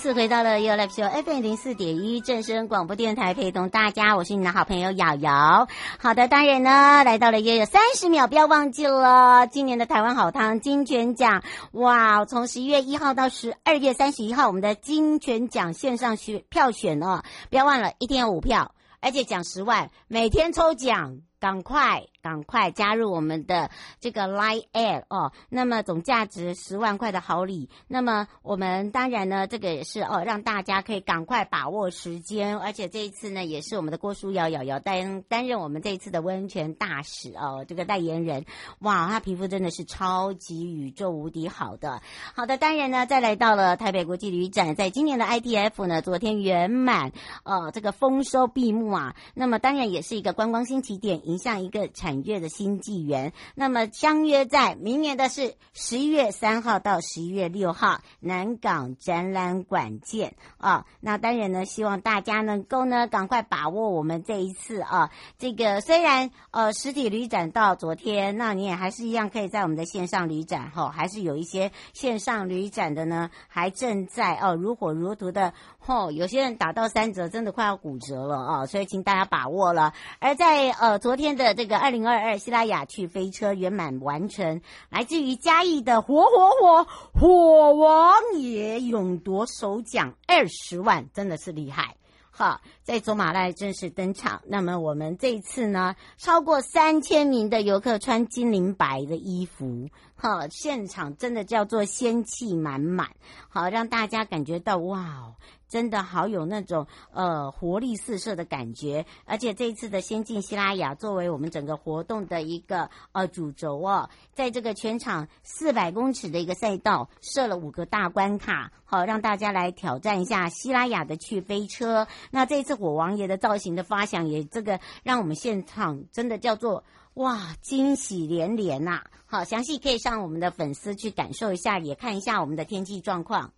次回到了 You Live Show FM 零四点一正声广播电台，陪同大家，我是你的好朋友瑶瑶。好的，当然呢，来到了也有三十秒，不要忘记了今年的台湾好汤金泉奖。哇，从十一月一号到十二月三十一号，我们的金泉奖线上选票选哦，不要忘了，一天有五票，而且奖十万，每天抽奖，赶快。赶快加入我们的这个 Line Air 哦，那么总价值十万块的好礼，那么我们当然呢，这个也是哦，让大家可以赶快把握时间，而且这一次呢，也是我们的郭书瑶瑶瑶担担任我们这一次的温泉大使哦，这个代言人，哇，他皮肤真的是超级宇宙无敌好的，好的，当然呢，再来到了台北国际旅展，在今年的 IDF 呢，昨天圆满呃这个丰收闭幕啊，那么当然也是一个观光新起点，迎向一个产。满月的新纪元，那么相约在明年的是十一月三号到十一月六号南港展览馆见啊！那当然呢，希望大家能够呢赶快把握我们这一次啊，这个虽然呃实体旅展到昨天，那你也还是一样可以在我们的线上旅展哈，还是有一些线上旅展的呢，还正在哦如火如荼的哦，有些人打到三折，真的快要骨折了啊！所以请大家把握了。而在呃昨天的这个二零。零二二希拉雅趣飞车圆满完成，来自于嘉义的火火火火王爷勇夺首奖二十万，真的是厉害！哈，在走马濑正式登场。那么我们这一次呢，超过三千名的游客穿金灵白的衣服，哈，现场真的叫做仙气满满，好让大家感觉到哇。真的好有那种呃活力四射的感觉，而且这一次的仙境西拉雅作为我们整个活动的一个呃主轴哦，在这个全场四百公尺的一个赛道设了五个大关卡，好让大家来挑战一下西拉雅的趣飞车。那这一次火王爷的造型的发想也这个让我们现场真的叫做哇惊喜连连呐！好，详细可以上我们的粉丝去感受一下，也看一下我们的天气状况。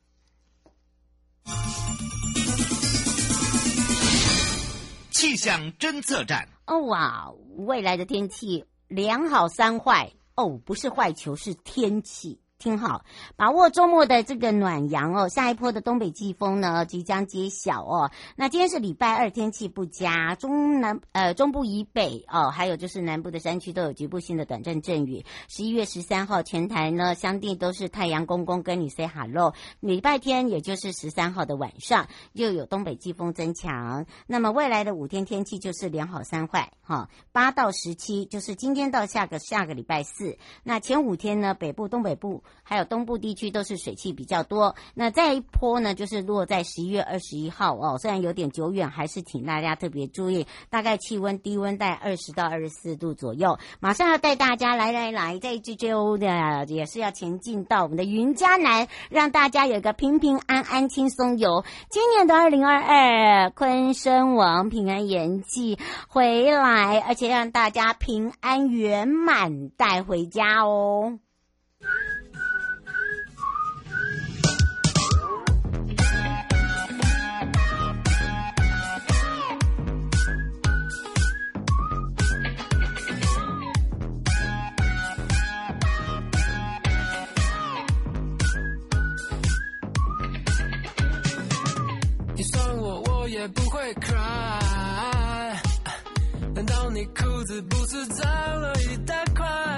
气象侦测站。哦哇，未来的天气良好三坏哦，不是坏球，是天气。听好，把握周末的这个暖阳哦。下一波的东北季风呢即将揭晓哦。那今天是礼拜二，天气不佳，中南呃中部以北哦，还有就是南部的山区都有局部性的短暂阵雨。十一月十三号前台呢，相对都是太阳公公跟你 say hello。礼拜天也就是十三号的晚上，又有东北季风增强。那么未来的五天天气就是良好三坏哈。八到十七就是今天到下个下个礼拜四。那前五天呢，北部东北部。还有东部地区都是水汽比较多，那再一波呢，就是落在十一月二十一号哦，虽然有点久远，还是请大家特别注意，大概气温低温在二十到二十四度左右。马上要带大家来来来，在 GJO 的也是要前进到我们的云嘉南，让大家有个平平安安轻松游。今年的二零二二坤生王平安延祭回来，而且让大家平安圆满带回家哦。也不会 cry，难道你裤子不是脏了一大块？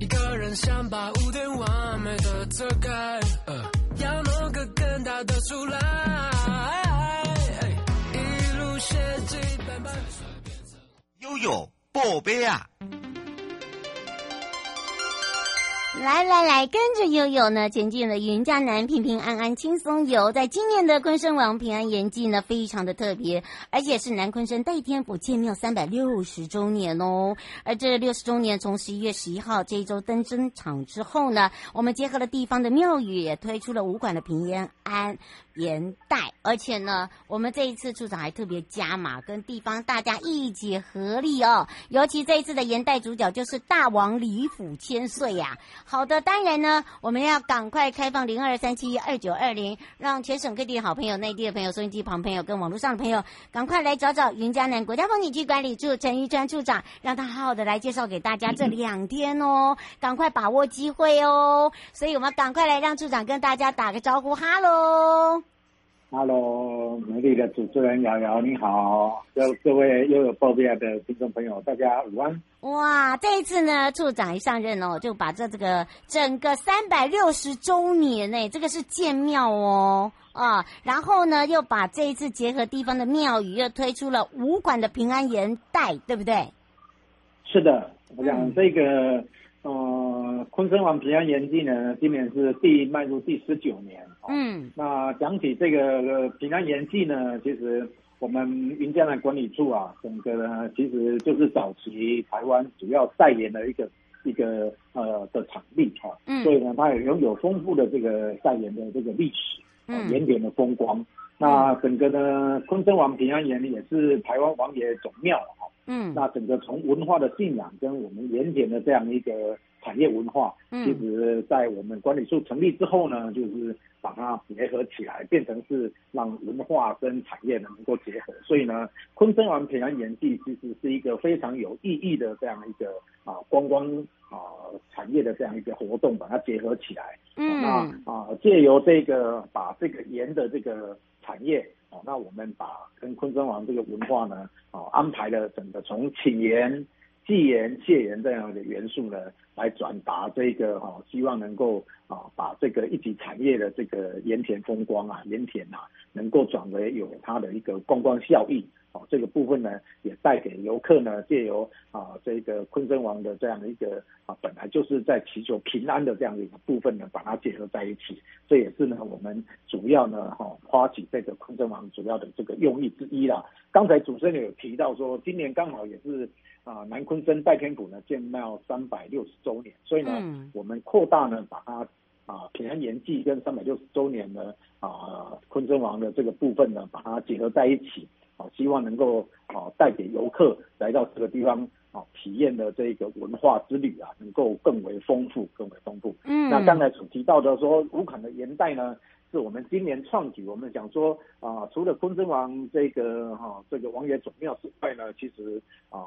一个人想把污点完美的遮盖，要弄个更大的出来，一路血迹斑斑。悠悠宝贝啊！来来来，跟着悠悠呢前进了云嘉南平平安安轻松游。在今年的昆生王平安演祭呢，非常的特别，而且是南昆生代天府建庙三百六十周年哦。而这六十周年从十一月十一号这一周登真场之后呢，我们结合了地方的庙宇，也推出了五馆的平安盐袋，而且呢，我们这一次处长还特别加码，跟地方大家一起合力哦。尤其这一次的盐袋主角就是大王李府千岁呀。好的，当然呢，我们要赶快开放零二三七二九二零，让全省各地的好朋友、内地的朋友、收音机旁朋友跟网络上的朋友，赶快来找找云嘉南国家风景区管理处陈玉川处长，让他好好的来介绍给大家这两天哦，赶快把握机会哦。所以我们赶快来让处长跟大家打个招呼，哈喽。哈喽，美丽的主持人瑶瑶，你好，各各位又有报边的听众朋友，大家午安。哇，这一次呢，处长一上任哦，就把这这个整个三百六十周年呢，这个是建庙哦啊，然后呢，又把这一次结合地方的庙宇，又推出了武馆的平安盐袋，对不对？是的，我想这个。嗯呃，昆生王平安盐祭呢，今年是第迈入第十九年。嗯，那讲起这个平安盐记呢，其实我们云嘉南管理处啊，整个呢其实就是早期台湾主要代言的一个一个呃的场地哈。嗯，所以呢，它也拥有丰富的这个代言的这个历史，嗯，盐田的风光。那整个呢，昆生王平安盐也是台湾王爷总庙。嗯，那整个从文化的信仰跟我们盐田的这样一个产业文化，嗯，其实，在我们管理处成立之后呢，就是把它结合起来，变成是让文化跟产业能够结合。所以呢，昆生王平安盐地其实是一个非常有意义的这样一个啊观光啊产业的这样一个活动，把它结合起来。嗯，那啊借由这个把这个盐的这个产业。哦，那我们把跟昆生王这个文化呢，哦，安排了整个从请盐、祭盐、谢盐这样的元素呢，来转达这个哈，希望能够啊，把这个一级产业的这个盐田风光啊，盐田啊，能够转为有它的一个观光效益。哦，这个部分呢，也带给游客呢，借由啊这个昆生王的这样的一个啊，本来就是在祈求平安的这样的一个部分呢，把它结合在一起。这也是呢，我们主要呢哈发起这个昆生王主要的这个用意之一啦。刚才主持人有提到说，今年刚好也是啊南鲲鯓代天府呢建庙三百六十周年，所以呢，嗯、我们扩大呢把它啊平安年祭跟三百六十周年呢啊昆真王的这个部分呢，把它结合在一起。希望能够啊带给游客来到这个地方啊体验的这个文化之旅啊，能够更为丰富，更为丰富。嗯，那刚才所提到的说五坎的元代呢，是我们今年创举。我们想说啊，除了昆真王这个哈、啊、这个王爷总庙之外呢，其实啊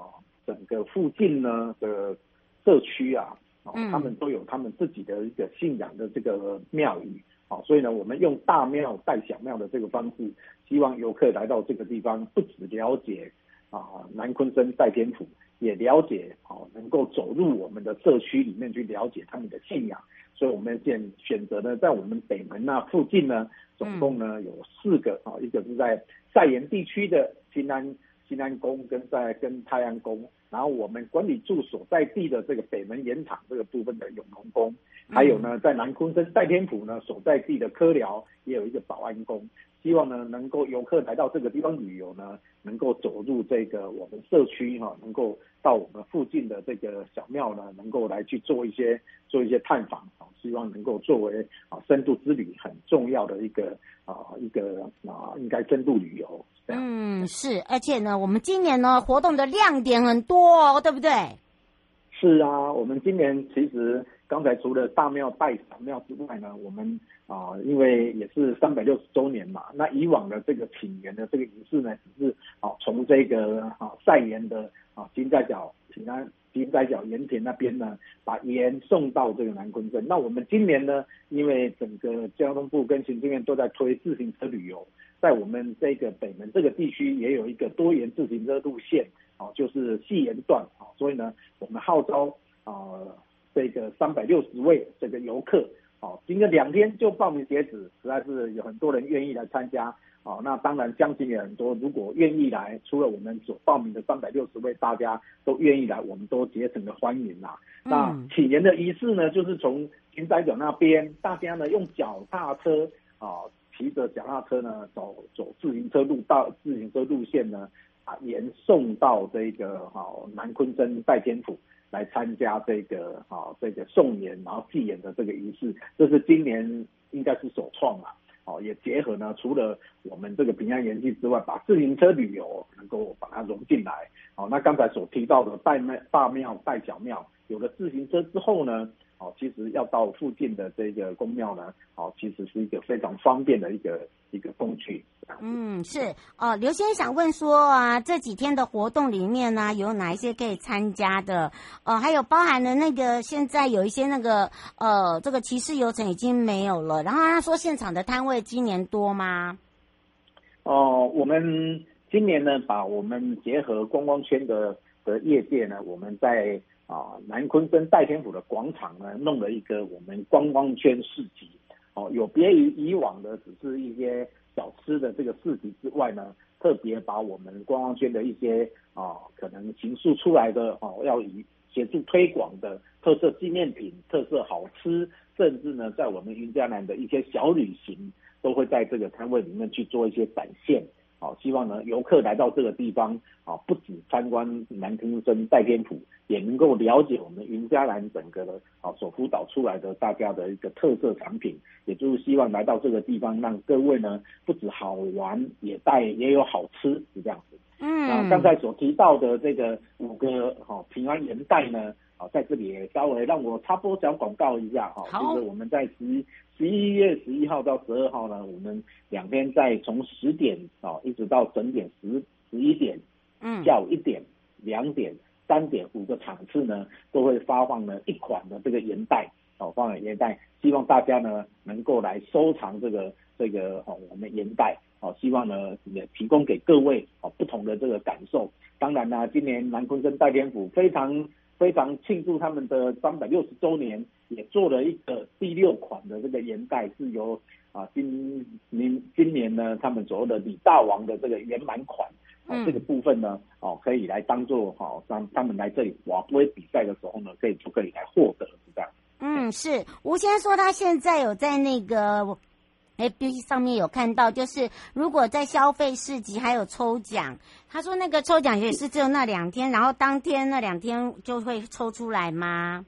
整个附近呢的社区啊，啊，他们都有他们自己的一个信仰的这个庙宇。好，所以呢，我们用大庙带小庙的这个方式，希望游客来到这个地方，不只了解啊南鲲鯓代天府，也了解好，能够走入我们的社区里面去了解他们的信仰。所以我们现选择呢，在我们北门那附近呢，总共呢有四个啊，一个是在赛盐地区的新安新安宫，跟在跟泰安宫。然后我们管理处所在地的这个北门盐场这个部分的永隆宫，还有呢，在南鲲鯓代天府呢所在地的科寮也有一个保安宫，希望呢能够游客来到这个地方旅游呢，能够走入这个我们社区哈，能够到我们附近的这个小庙呢，能够来去做一些做一些探访啊，希望能够作为啊深度之旅很重要的一个啊一个啊应该深度旅游。嗯，是，而且呢，我们今年呢活动的亮点很多哦，对不对？是啊，我们今年其实刚才除了大庙拜小庙之外呢，我们啊、呃，因为也是三百六十周年嘛，那以往的这个请盐的这个仪式呢，只是啊从这个啊晒盐的啊金斋角平安金斋角盐田那边呢，把盐送到这个南鲲镇。那我们今年呢，因为整个交通部跟行政院都在推自行车旅游。在我们这个北门这个地区，也有一个多元自行车路线，哦，就是细盐段，啊，所以呢，我们号召啊，这个三百六十位这个游客，哦，经过两天就报名截止，实在是有很多人愿意来参加，哦，那当然将近也很多，如果愿意来，除了我们所报名的三百六十位，大家都愿意来，我们都竭诚的欢迎啦。嗯、那起源的仪式呢，就是从金仔角那边，大家呢用脚踏车啊，骑着脚踏车呢走走自行车路到自行车路线呢啊，沿送到这个好、啊、南鲲鯓代天府来参加这个、啊、这个送盐然后祭盐的这个仪式，这是今年应该是首创了。哦，也结合呢，除了我们这个平安盐祭之外，把自行车旅游能够把它融进来。哦，那刚才所提到的拜庙、大庙、拜小庙，有了自行车之后呢，哦，其实要到附近的这个公庙呢，哦，其实是一个非常方便的一个一个工具。嗯，是哦。刘先生想问说啊，这几天的活动里面呢、啊，有哪一些可以参加的？呃，还有包含了那个现在有一些那个呃，这个骑士游程已经没有了。然后他说现场的摊位今年多吗？哦、呃，我们今年呢，把我们结合观光圈的的业界呢，我们在啊、南鲲跟戴天府的广场呢，弄了一个我们观光圈市集。哦、有别于以往的，只是一些。小吃的这个市集之外呢，特别把我们观光圈的一些啊、可能形塑出来的哦、要以协助推广的特色纪念品、特色好吃，甚至呢，在我们云嘉南的一些小旅行，都会在这个摊位里面去做一些展现。好，希望呢游客来到这个地方，啊，不止参观南坑村代天府，也能够了解我们云嘉南整个的啊所辅导出来的大家的一个特色产品，也就是希望来到这个地方，让各位呢不止好玩，也带也有好吃，是这样子。嗯，那刚才所提到的这个五个哈平安元代呢，啊，在这里也稍微让我插播小广告一下哈，就是我们在十一十一月十一号到十二号呢，我们两边在从十点哦一直到整点十十一点，嗯，下午一点、两点、三点五个场次呢，都会发放呢一款的这个盐袋哦，发放盐袋，希望大家呢能够来收藏这个这个哦我们盐袋哦，希望呢也提供给各位哦不同的这个感受。当然啦，今年南昆跟戴天府非常。非常庆祝他们的三百六十周年，也做了一个第六款的这个盐袋，是由啊今明今年呢他们所谓的李大王的这个圆满款，啊这个部分呢哦可以来当做好让他们来这里瓦杯比赛的时候呢，可以就可以来获得是这样。嗯，是吴先生说他现在有在那个。哎，FB 上面有看到，就是如果在消费市集还有抽奖，他说那个抽奖也是只有那两天，然后当天那两天就会抽出来吗？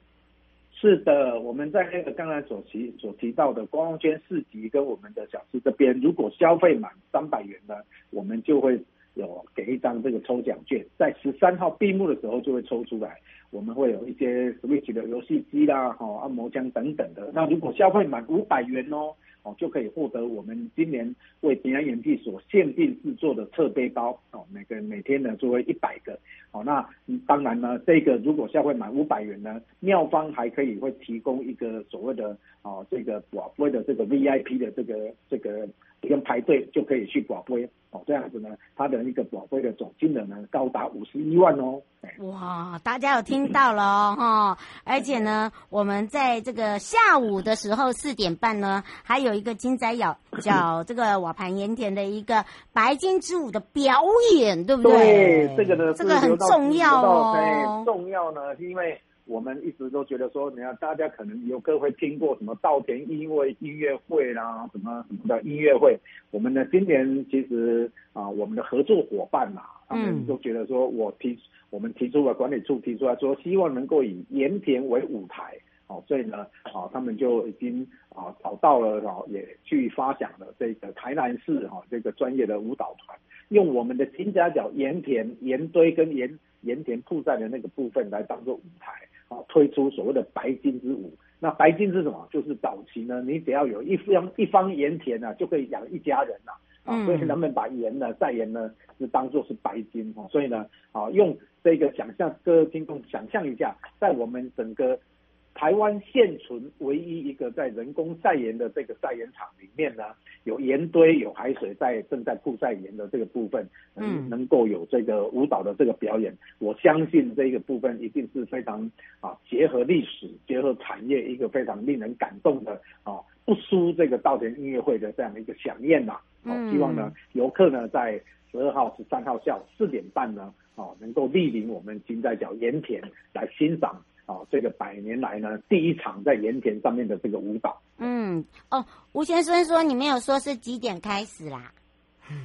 是的，我们在那个刚才所提所提到的光圈市集跟我们的小吃这边，如果消费满三百元呢，我们就会有给一张这个抽奖券，在十三号闭幕的时候就会抽出来，我们会有一些 Switch 的游戏机啦、哈按摩枪等等的。那如果消费满五百元哦。哦，就可以获得我们今年为平安盐祭所限定制作的侧背包哦，每个每天呢作为一百个。哦，那当然呢，这个如果消费满五百元呢，妙方还可以会提供一个所谓的哦这个寡妇的这个 VIP 的这个这个。不用排队就可以去广播哦，这样子呢，它的一个广播的总金额呢高达五十一万哦。哇，大家有听到了哈、哦，而且呢，我们在这个下午的时候四点半呢，还有一个金仔咬叫 这个瓦盘盐田的一个白金之舞的表演，对不对？对，这个呢，这个很重要哦。对，重要呢，是因为。我们一直都觉得说，你看大家可能有各会听过什么稻田音乐音乐会啦，什么什么的音乐会。我们呢，今年其实啊，我们的合作伙伴嘛，他们都觉得说，我提我们提出了管理处提出来说，希望能够以盐田为舞台，哦，所以呢，啊，他们就已经啊找到了，哦，也去发想了这个台南市哈这个专业的舞蹈团，用我们的金家角盐田盐堆跟盐盐田铺在的那个部分来当做舞台。啊，推出所谓的白金之舞。那白金是什么？就是早期呢，你只要有一方一方盐田呢，就可以养一家人呐。啊，所以人们把盐呢，在盐呢，是当做是白金啊。所以呢，啊，用这个想象，各位听众想象一下，在我们整个。台湾现存唯一一个在人工晒盐的这个晒盐场里面呢，有盐堆、有海水在正在曝晒盐的这个部分，嗯，能够有这个舞蹈的这个表演，我相信这个部分一定是非常啊结合历史、结合产业一个非常令人感动的啊，不输这个稻田音乐会的这样的一个饗宴呐。好，希望呢游客呢在十二号、十三号下午四点半呢，哦，能够莅临我们金寨角盐田来欣赏啊这个百年来呢第一场在盐田上面的这个舞蹈。嗯，哦，吴先生说你没有说是几点开始啦？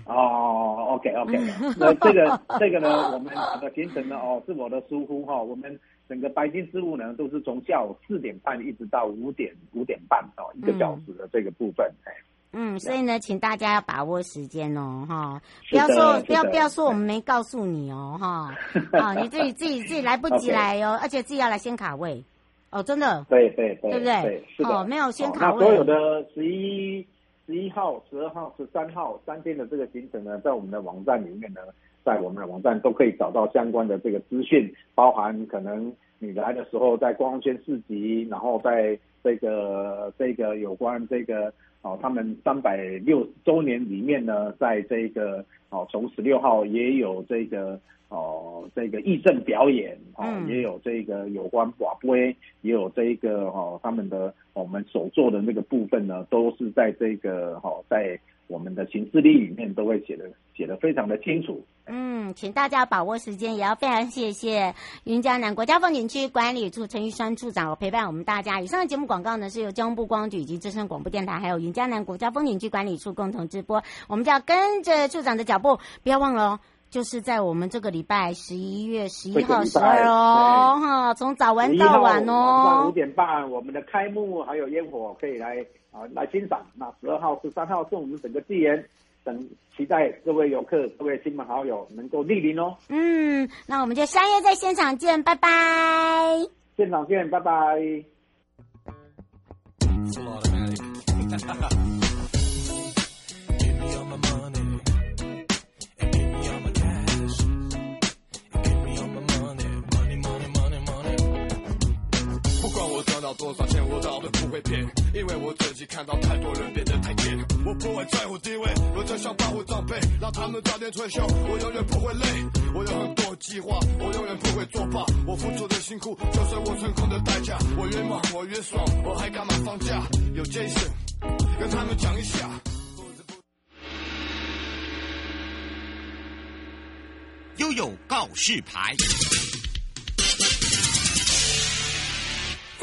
哦，OK OK，那这个这个呢，我们整个行程呢，哦，是我的疏忽哈，我们整个白金之路呢，都是从下午四点半一直到五点五点半哦，一个小时的这个部分，哎，嗯，所以呢，请大家要把握时间哦，哈，不要说不要不要说我们没告诉你哦，哈，啊，你自己自己自己来不及来哦，而且自己要来先卡位，哦，真的，对对对，对不对？哦，没有先卡位，那所有的十一。十一号、十二号、十三号三天的这个行程呢，在我们的网站里面呢，在我们的网站都可以找到相关的这个资讯，包含可能你来的时候在光圈市集，然后在这个这个有关这个哦，他们三百六十周年里面呢，在这个哦，从十六号也有这个。哦，这个义政表演哦，也有这个有关寡杯，也有这个哦，他们的我们所做的那个部分呢，都是在这个哦，在我们的行事历里面都会写的写的非常的清楚。嗯，请大家把握时间，也要非常谢谢云嘉南国家风景区管理处陈玉山处长陪伴我们大家。以上的节目广告呢，是由交通部观光局以及之声广播电台还有云嘉南国家风景区管理处共同直播。我们就要跟着处长的脚步，不要忘了哦。就是在我们这个礼拜十一月十一号、十二哦，哈，从早玩到晚哦。五点半，我们的开幕还有烟火可以来啊来欣赏。那十二号、十三号是我们整个纪元，等期待各位游客、各位亲朋好友能够莅临哦。嗯，那我们就相约在现场见，拜拜。现场见，拜拜。多少钱我都不会骗，因为我自己看到太多人变得太贱。我不会在乎地位，我只想保护长辈，让他们早点退休。我永远不会累，我有很多计划，我永远不会作罢。我付出的辛苦就是我成功的代价。我越忙我越爽，我还干嘛放假？有 Jason 跟他们讲一下。悠悠告示牌。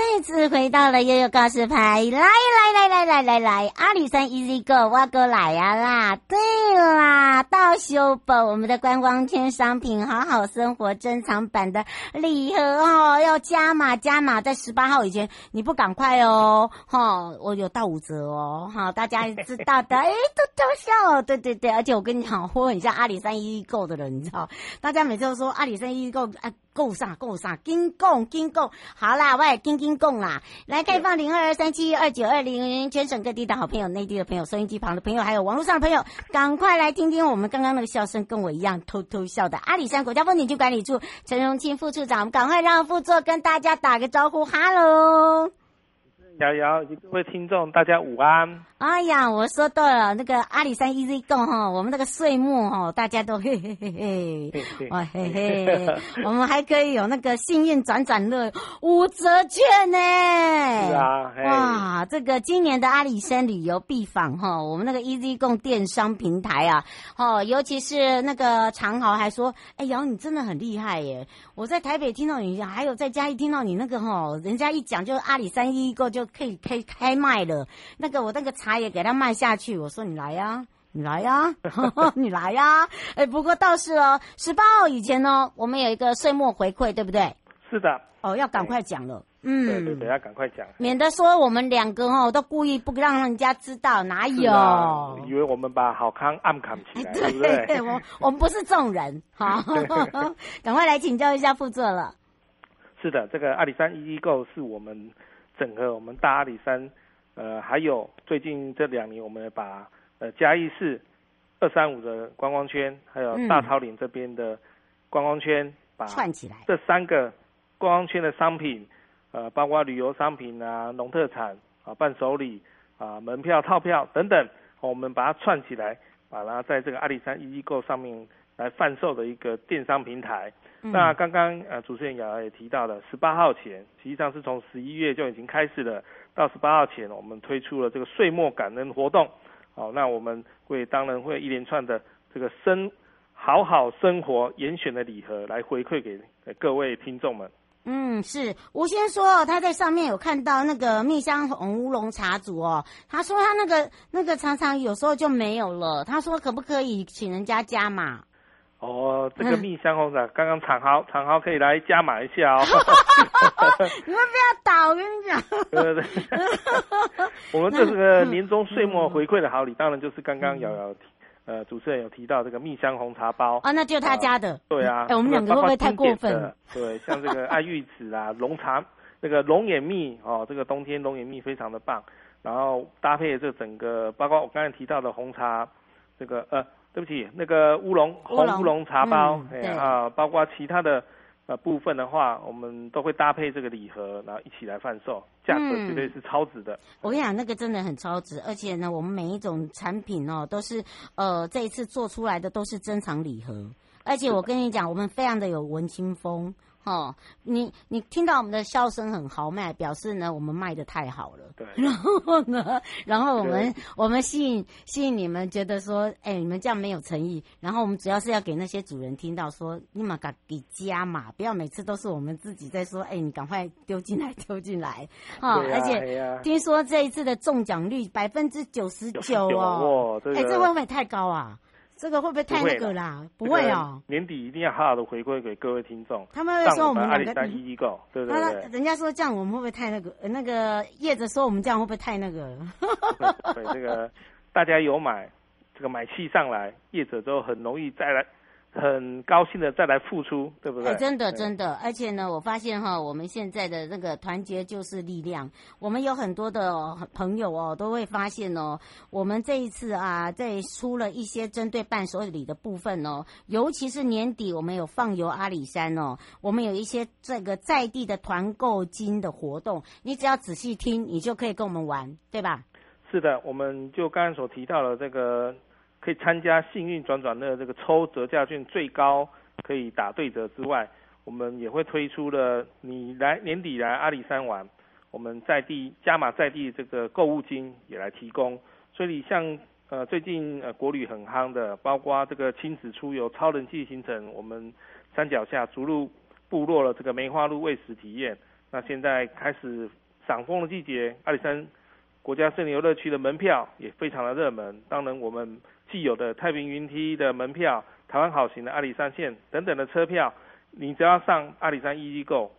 再次回到了悠悠告示牌，来来来来来来来，阿里山 Easy Go，我过来呀啦！对啦，到修补我们的观光圈商品，好好生活珍藏版的礼盒哦，要加码加码，在十八号以前你不赶快哦，哈，我有到五折哦，好，大家知道的，哎，都都笑，对对对，而且我跟你讲，我很像阿里山 Easy Go 的人，你知道，大家每次都说阿里山 Easy Go，哎。够上够上，金贡金贡，好啦，我也金金贡啦。来开放零二二三七二九二零，全省各地的好朋友、内地的朋友、收音机旁的朋友，还有网络上的朋友，赶快来听听我们刚刚那个笑声，跟我一样偷偷笑的阿里山国家风景区管理处陈荣清副处长，我们赶快让副座跟大家打个招呼，哈喽。瑶瑶及各位听众，大家午安。哎呀，我说对了，那个阿里山 Easy Go 哈，我们那个岁末哈，大家都 嘿嘿嘿嘿，哇嘿嘿，我们还可以有那个幸运转转乐五折券呢。是啊，哇，这个今年的阿里山旅游必访哈，我们那个 Easy Go 电商平台啊，哦，尤其是那个长豪还说，哎瑶你真的很厉害耶！我在台北听到你，还有在嘉义听到你那个哈，人家一讲就阿里山 Easy Go 就可以开开卖了，那个我那个茶也给他卖下去。我说你来呀，你来呀，你来呀。哎，不过倒是哦，十八号以前呢，我们有一个岁末回馈，对不对？是的。哦，要赶快讲了。嗯，对对对，要赶快讲，免得说我们两个哦都故意不让人家知道，哪有？以为我们把好康暗藏起来，对不对？对，我我们不是这种人。好，赶快来请教一下副座了。是的，这个阿里山 Easy Go 是我们。整个我们大阿里山，呃，还有最近这两年，我们把呃嘉义市二三五的观光圈，还有大桃岭这边的观光圈，串起来。这三个观光圈的商品，呃，包括旅游商品啊、农特产啊、伴手礼啊、门票套票等等，我们把它串起来，把它在这个阿里山 Easy Go 上面来贩售的一个电商平台。嗯、那刚刚呃主持人瑶瑶也提到了，十八号前，实际上是从十一月就已经开始了，到十八号前，我们推出了这个岁末感恩活动，好，那我们会当然会一连串的这个生好好生活严选的礼盒来回馈给各位听众们。嗯，是吴先说他在上面有看到那个蜜香红乌龙茶组哦，他说他那个那个常常有时候就没有了，他说可不可以请人家加码？哦，这个蜜香红茶，刚刚长豪长豪可以来加码一下哦。你们不要打，我跟你讲。对对对，我们这个年终岁末回馈的好礼，当然就是刚刚瑶瑶提。呃，主持人有提到这个蜜香红茶包啊，那就是他家的。呃、对啊，哎，我们两个会不会太过分？对，像这个爱玉子啊，龙茶，那个龙眼蜜哦，这个冬天龙眼蜜非常的棒。然后搭配这整个，包括我刚才提到的红茶，这个呃，对不起，那个乌龙红乌龙茶包，嗯、对啊，包括其他的。呃，部分的话，我们都会搭配这个礼盒，然后一起来贩售，价格绝对是超值的。嗯、我跟你讲，那个真的很超值，而且呢，我们每一种产品哦，都是呃这一次做出来的都是珍藏礼盒，而且我跟你讲，我们非常的有文青风。哦，你你听到我们的笑声很豪迈，表示呢我们卖的太好了。对。然后呢，然后我们我们吸引吸引你们觉得说，哎，你们这样没有诚意。然后我们主要是要给那些主人听到说，你们赶给加嘛，不要每次都是我们自己在说，哎，你赶快丢进来丢进来。哈、哦，而且听说这一次的中奖率百分之九十九哦，哎，这会不会太高啊？这个会不会太那个啦？不会，哦。年底一定要好好的回馈给各位听众。他们会说我们两个。阿里山一一购，对对对。人家说这样我们会不会太那个？那个业者说我们这样会不会太那个？对，对这个大家有买，这个买气上来，业者都很容易再来。很高兴的再来付出，对不对？哎，真的真的，而且呢，我发现哈，我们现在的那个团结就是力量。我们有很多的朋友哦，都会发现哦，我们这一次啊，在出了一些针对伴手礼的部分哦，尤其是年底我们有放游阿里山哦，我们有一些这个在地的团购金的活动，你只要仔细听，你就可以跟我们玩，对吧？是的，我们就刚刚所提到的这个。可以参加幸运转转乐这个抽折价券，最高可以打对折之外，我们也会推出了你来年底来阿里山玩，我们在地加码在地这个购物金也来提供。所以像呃最近呃国旅很夯的，包括这个亲子出游超人气行程，我们山脚下逐鹿部落的这个梅花鹿喂食体验，那现在开始赏枫的季节，阿里山国家森林游乐区的门票也非常的热门。当然我们。既有的太平云梯的门票、台湾好行的阿里山线等等的车票，你只要上阿里山一一购，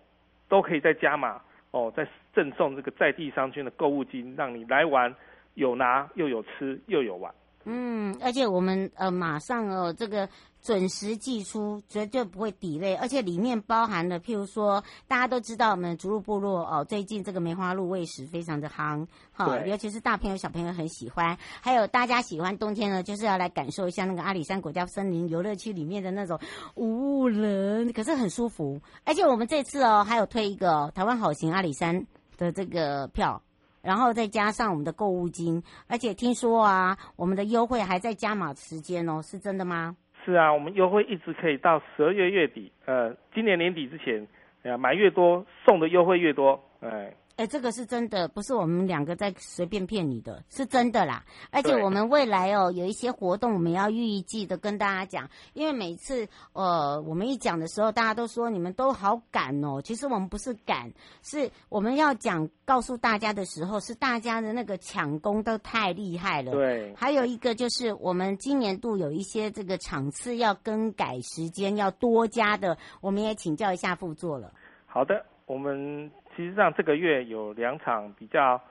都可以再加码哦，再赠送这个在地商圈的购物金，让你来玩有拿又有吃又有玩。嗯，而且我们呃马上哦这个。准时寄出，绝对不会 delay，而且里面包含了，譬如说，大家都知道我们逐鹿部落哦，最近这个梅花鹿喂食非常的夯，哈，尤其是大朋友小朋友很喜欢，还有大家喜欢冬天呢，就是要来感受一下那个阿里山国家森林游乐区里面的那种无人，可是很舒服，而且我们这次哦还有推一个台湾好行阿里山的这个票，然后再加上我们的购物金，而且听说啊，我们的优惠还在加码时间哦，是真的吗？是啊，我们优惠一直可以到十二月月底，呃，今年年底之前，呃，买越多送的优惠越多，哎。哎，这个是真的，不是我们两个在随便骗你的，是真的啦。而且我们未来哦，有一些活动，我们要预计的跟大家讲。因为每次呃，我们一讲的时候，大家都说你们都好赶哦。其实我们不是赶，是我们要讲告诉大家的时候，是大家的那个抢攻都太厉害了。对。还有一个就是，我们今年度有一些这个场次要更改时间，要多加的，我们也请教一下副座了。好的，我们。其实上这个月有两场比较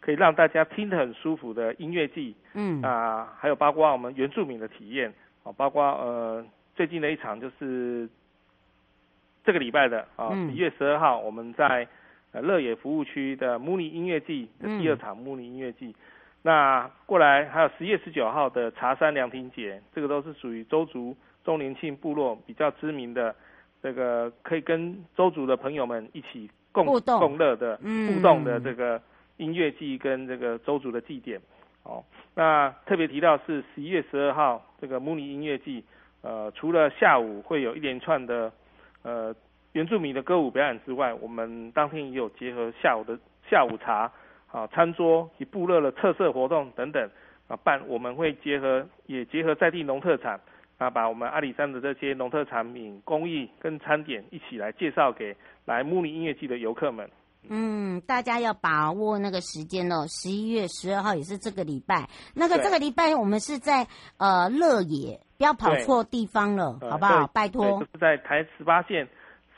可以让大家听得很舒服的音乐季，嗯。啊、呃，还有包括我们原住民的体验，啊，包括呃最近的一场就是这个礼拜的啊，十一月十二号我们在呃乐野服务区的穆尼音乐季的第二场穆尼音乐季，嗯、那过来还有十一月十九号的茶山凉亭节，这个都是属于周族周年庆部落比较知名的这个可以跟周族的朋友们一起。共共乐的互动的这个音乐季跟这个周族的祭典，哦，那特别提到是十一月十二号这个穆尼音乐季，呃，除了下午会有一连串的呃原住民的歌舞表演之外，我们当天也有结合下午的下午茶啊餐桌及部落的特色活动等等，啊办，我们会结合也结合在地农特产啊，把我们阿里山的这些农特产品、工艺跟餐点一起来介绍给来慕尼音乐季的游客们。嗯，大家要把握那个时间哦，十一月十二号也是这个礼拜。那个这个礼拜我们是在呃乐野，不要跑错地方了，好不好？呃、拜托。就是在台十八线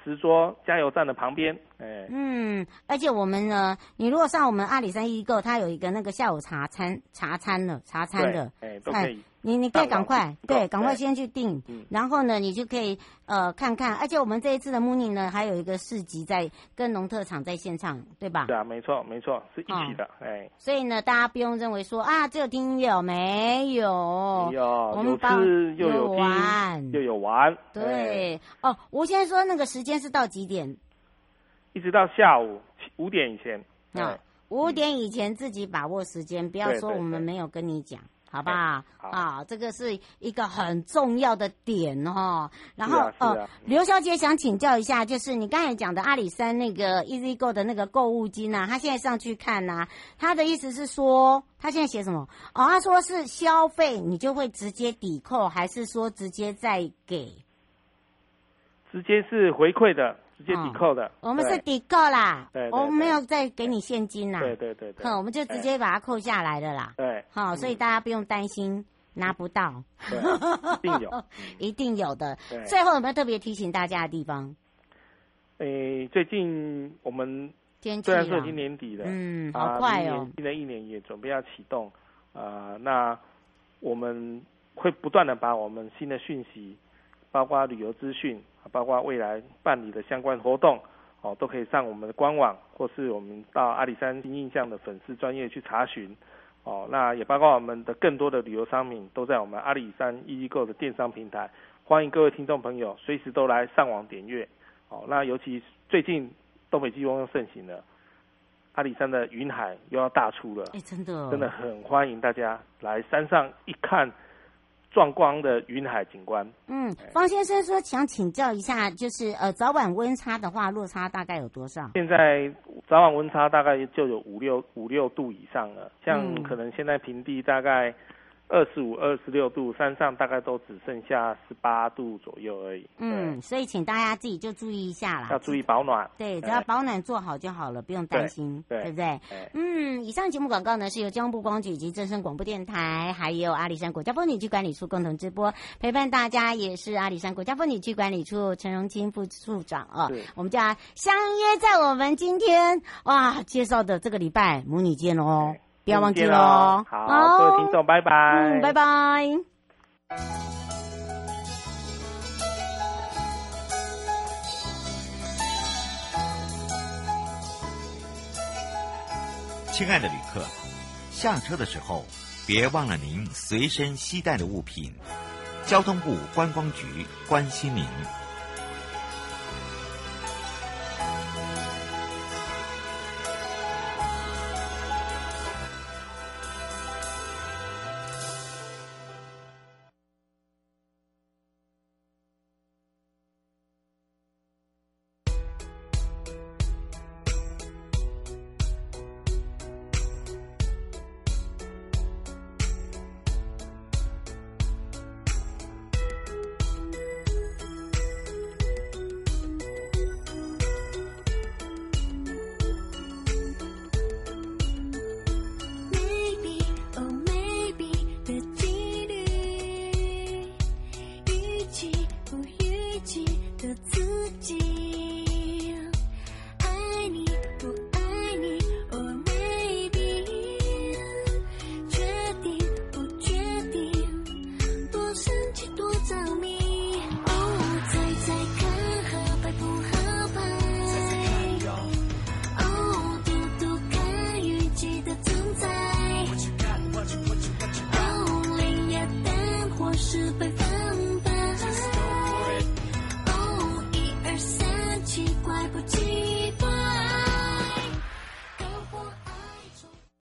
石桌加油站的旁边。哎，嗯，而且我们呢，你如果上我们阿里山易购，它有一个那个下午茶餐茶餐的茶餐的，哎，都可以。你你可以赶快，对，赶快先去订，然后呢，你就可以呃看看，而且我们这一次的 Mooning 呢，还有一个市集在跟农特厂在现场，对吧？对啊，没错没错，是一起的，哎。所以呢，大家不用认为说啊，只有听音乐没有，有，我们吃又有玩，又有玩。对，哦，我先说那个时间是到几点？一直到下午五点以前。那五点以前自己把握时间，不要说我们没有跟你讲。好不好？好啊，这个是一个很重要的点哦。然后，呃，刘小姐想请教一下，就是你刚才讲的阿里山那个 EasyGo 的那个购物金啊，他现在上去看呐、啊，他的意思是说，他现在写什么？哦，他说是消费你就会直接抵扣，还是说直接再给？直接是回馈的。直接抵扣的，哦、我们是抵扣啦，对，我们没有再给你现金啦，对对对对，哼，我们就直接把它扣下来的啦，对，好，所以大家不用担心拿不到，一定有，一定有的。最后有没有特别提醒大家的地方？诶，最近我们虽然说已经年底了，嗯，好快哦，新的一年也准备要启动，啊、呃，那我们会不断的把我们新的讯息，包括旅游资讯。包括未来办理的相关活动，哦，都可以上我们的官网，或是我们到阿里山新印象的粉丝专业去查询，哦，那也包括我们的更多的旅游商品都在我们阿里山 EasyGo 的电商平台，欢迎各位听众朋友随时都来上网点阅，哦，那尤其最近东北季风又盛行了，阿里山的云海又要大出了，哎，真的，真的很欢迎大家来山上一看。壮观的云海景观。嗯，方先生说想请教一下，就是呃，早晚温差的话，落差大概有多少？现在早晚温差大概就有五六五六度以上了，像可能现在平地大概。二十五、二十六度，山上大概都只剩下十八度左右而已。嗯，所以请大家自己就注意一下啦，要注意保暖。对，只要保暖做好就好了，不用担心，对，对不对？嗯，以上节目广告呢是由交通部光局以及正声广播电台，还有阿里山国家风景区管理处共同直播，陪伴大家也是阿里山国家风景区管理处陈荣清副处长哦。我们就要相约在我们今天哇介绍的这个礼拜母女见哦。不要忘记喽！好，各位听众，拜拜。嗯，拜拜。亲爱的旅客，下车的时候别忘了您随身携带的物品。交通部观光局关心您。